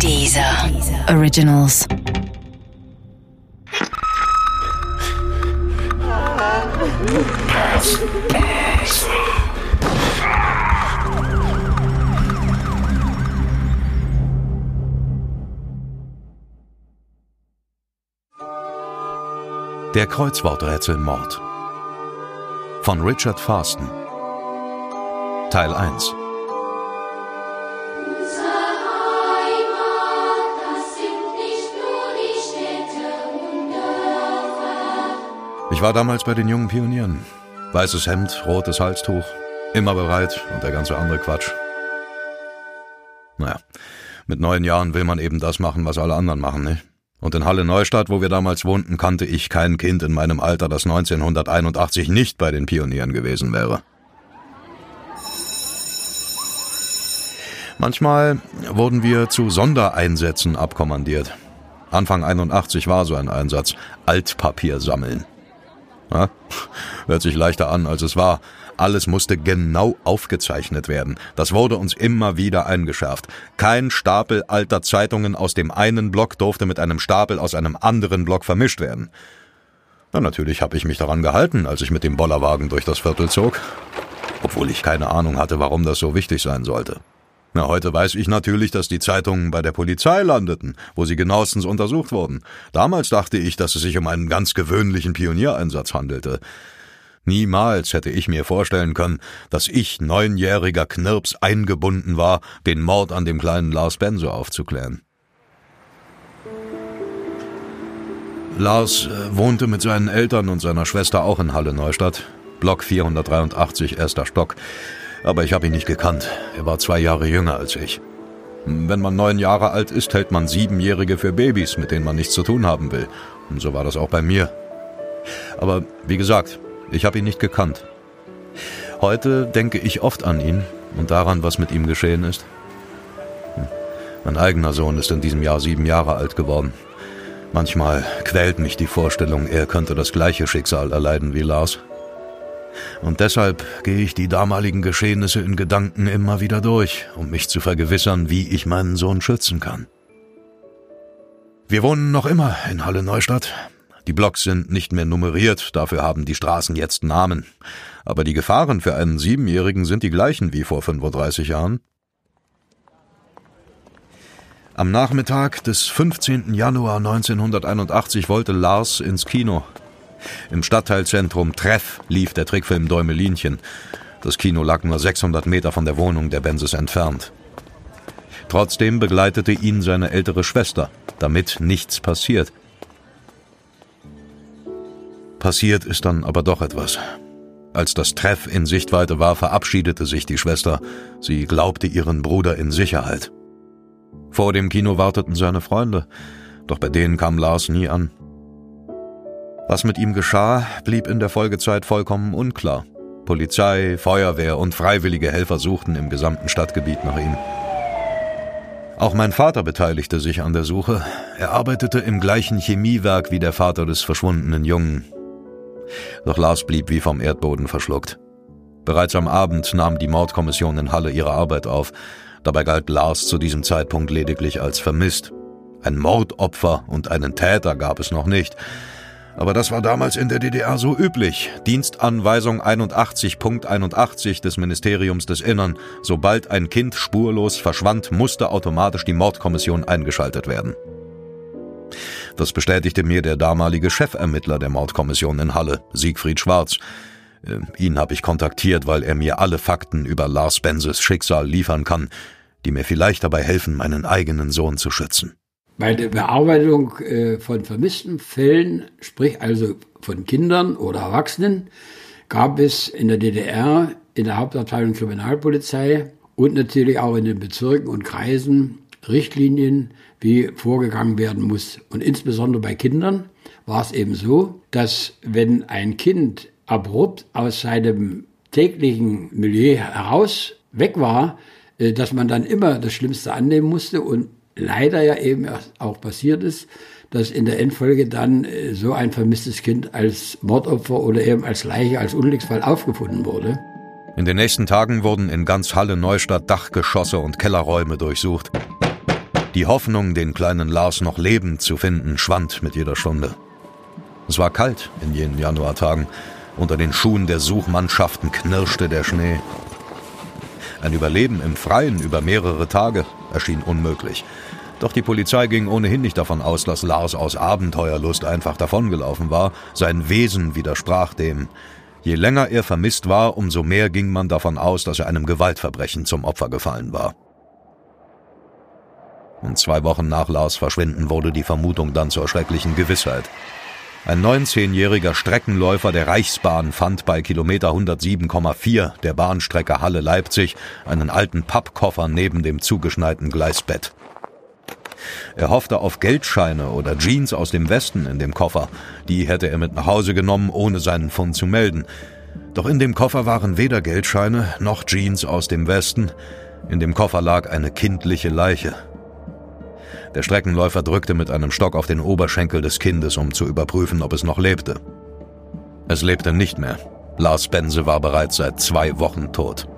Dieser Originals. Der Kreuzworträtselmord von Richard Farston. Teil 1 Ich war damals bei den jungen Pionieren. Weißes Hemd, rotes Halstuch, immer bereit und der ganze andere Quatsch. Naja, mit neun Jahren will man eben das machen, was alle anderen machen, nicht? Und in Halle Neustadt, wo wir damals wohnten, kannte ich kein Kind in meinem Alter, das 1981 nicht bei den Pionieren gewesen wäre. Manchmal wurden wir zu Sondereinsätzen abkommandiert. Anfang 81 war so ein Einsatz. Altpapier sammeln. Ja, hört sich leichter an, als es war. Alles musste genau aufgezeichnet werden. Das wurde uns immer wieder eingeschärft. Kein Stapel alter Zeitungen aus dem einen Block durfte mit einem Stapel aus einem anderen Block vermischt werden. Na, natürlich habe ich mich daran gehalten, als ich mit dem Bollerwagen durch das Viertel zog. Obwohl ich keine Ahnung hatte, warum das so wichtig sein sollte. Na, heute weiß ich natürlich, dass die Zeitungen bei der Polizei landeten, wo sie genauestens untersucht wurden. Damals dachte ich, dass es sich um einen ganz gewöhnlichen Pioniereinsatz handelte. Niemals hätte ich mir vorstellen können, dass ich, neunjähriger Knirps, eingebunden war, den Mord an dem kleinen Lars Benso aufzuklären. Lars äh, wohnte mit seinen Eltern und seiner Schwester auch in Halle Neustadt, Block 483, erster Stock aber ich habe ihn nicht gekannt. Er war zwei Jahre jünger als ich. Wenn man neun Jahre alt ist, hält man Siebenjährige für Babys, mit denen man nichts zu tun haben will. Und so war das auch bei mir. Aber wie gesagt, ich habe ihn nicht gekannt. Heute denke ich oft an ihn und daran, was mit ihm geschehen ist. Hm. Mein eigener Sohn ist in diesem Jahr sieben Jahre alt geworden. Manchmal quält mich die Vorstellung, er könnte das gleiche Schicksal erleiden wie Lars. Und deshalb gehe ich die damaligen Geschehnisse in Gedanken immer wieder durch, um mich zu vergewissern, wie ich meinen Sohn schützen kann. Wir wohnen noch immer in Halle Neustadt. Die Blocks sind nicht mehr nummeriert, dafür haben die Straßen jetzt Namen. Aber die Gefahren für einen Siebenjährigen sind die gleichen wie vor 35 Jahren. Am Nachmittag des 15. Januar 1981 wollte Lars ins Kino. Im Stadtteilzentrum Treff lief der Trickfilm Däumelinchen. Das Kino lag nur 600 Meter von der Wohnung der Benzes entfernt. Trotzdem begleitete ihn seine ältere Schwester, damit nichts passiert. Passiert ist dann aber doch etwas. Als das Treff in Sichtweite war, verabschiedete sich die Schwester. Sie glaubte ihren Bruder in Sicherheit. Vor dem Kino warteten seine Freunde, doch bei denen kam Lars nie an. Was mit ihm geschah, blieb in der Folgezeit vollkommen unklar. Polizei, Feuerwehr und freiwillige Helfer suchten im gesamten Stadtgebiet nach ihm. Auch mein Vater beteiligte sich an der Suche. Er arbeitete im gleichen Chemiewerk wie der Vater des verschwundenen Jungen. Doch Lars blieb wie vom Erdboden verschluckt. Bereits am Abend nahm die Mordkommission in Halle ihre Arbeit auf. Dabei galt Lars zu diesem Zeitpunkt lediglich als vermisst. Ein Mordopfer und einen Täter gab es noch nicht. Aber das war damals in der DDR so üblich. Dienstanweisung 81.81 des Ministeriums des Innern. Sobald ein Kind spurlos verschwand, musste automatisch die Mordkommission eingeschaltet werden. Das bestätigte mir der damalige Chefermittler der Mordkommission in Halle, Siegfried Schwarz. Äh, ihn habe ich kontaktiert, weil er mir alle Fakten über Lars Benzes Schicksal liefern kann, die mir vielleicht dabei helfen, meinen eigenen Sohn zu schützen. Bei der Bearbeitung äh, von vermissten Fällen, sprich also von Kindern oder Erwachsenen, gab es in der DDR in der Hauptabteilung Kriminalpolizei und natürlich auch in den Bezirken und Kreisen Richtlinien, wie vorgegangen werden muss. Und insbesondere bei Kindern war es eben so, dass wenn ein Kind abrupt aus seinem täglichen Milieu heraus weg war, äh, dass man dann immer das Schlimmste annehmen musste und leider ja eben auch passiert ist, dass in der Endfolge dann äh, so ein vermisstes Kind als Mordopfer oder eben als Leiche, als Unglücksfall aufgefunden wurde. In den nächsten Tagen wurden in ganz Halle Neustadt Dachgeschosse und Kellerräume durchsucht. Die Hoffnung, den kleinen Lars noch lebend zu finden, schwand mit jeder Stunde. Es war kalt in jenen Januartagen. Unter den Schuhen der Suchmannschaften knirschte der Schnee. Ein Überleben im Freien über mehrere Tage erschien unmöglich. Doch die Polizei ging ohnehin nicht davon aus, dass Lars aus Abenteuerlust einfach davongelaufen war. Sein Wesen widersprach dem. Je länger er vermisst war, umso mehr ging man davon aus, dass er einem Gewaltverbrechen zum Opfer gefallen war. Und zwei Wochen nach Lars Verschwinden wurde die Vermutung dann zur schrecklichen Gewissheit. Ein 19-jähriger Streckenläufer der Reichsbahn fand bei Kilometer 107,4 der Bahnstrecke Halle-Leipzig einen alten Pappkoffer neben dem zugeschneiten Gleisbett. Er hoffte auf Geldscheine oder Jeans aus dem Westen in dem Koffer. Die hätte er mit nach Hause genommen, ohne seinen Fund zu melden. Doch in dem Koffer waren weder Geldscheine noch Jeans aus dem Westen. In dem Koffer lag eine kindliche Leiche. Der Streckenläufer drückte mit einem Stock auf den Oberschenkel des Kindes, um zu überprüfen, ob es noch lebte. Es lebte nicht mehr. Lars Bense war bereits seit zwei Wochen tot.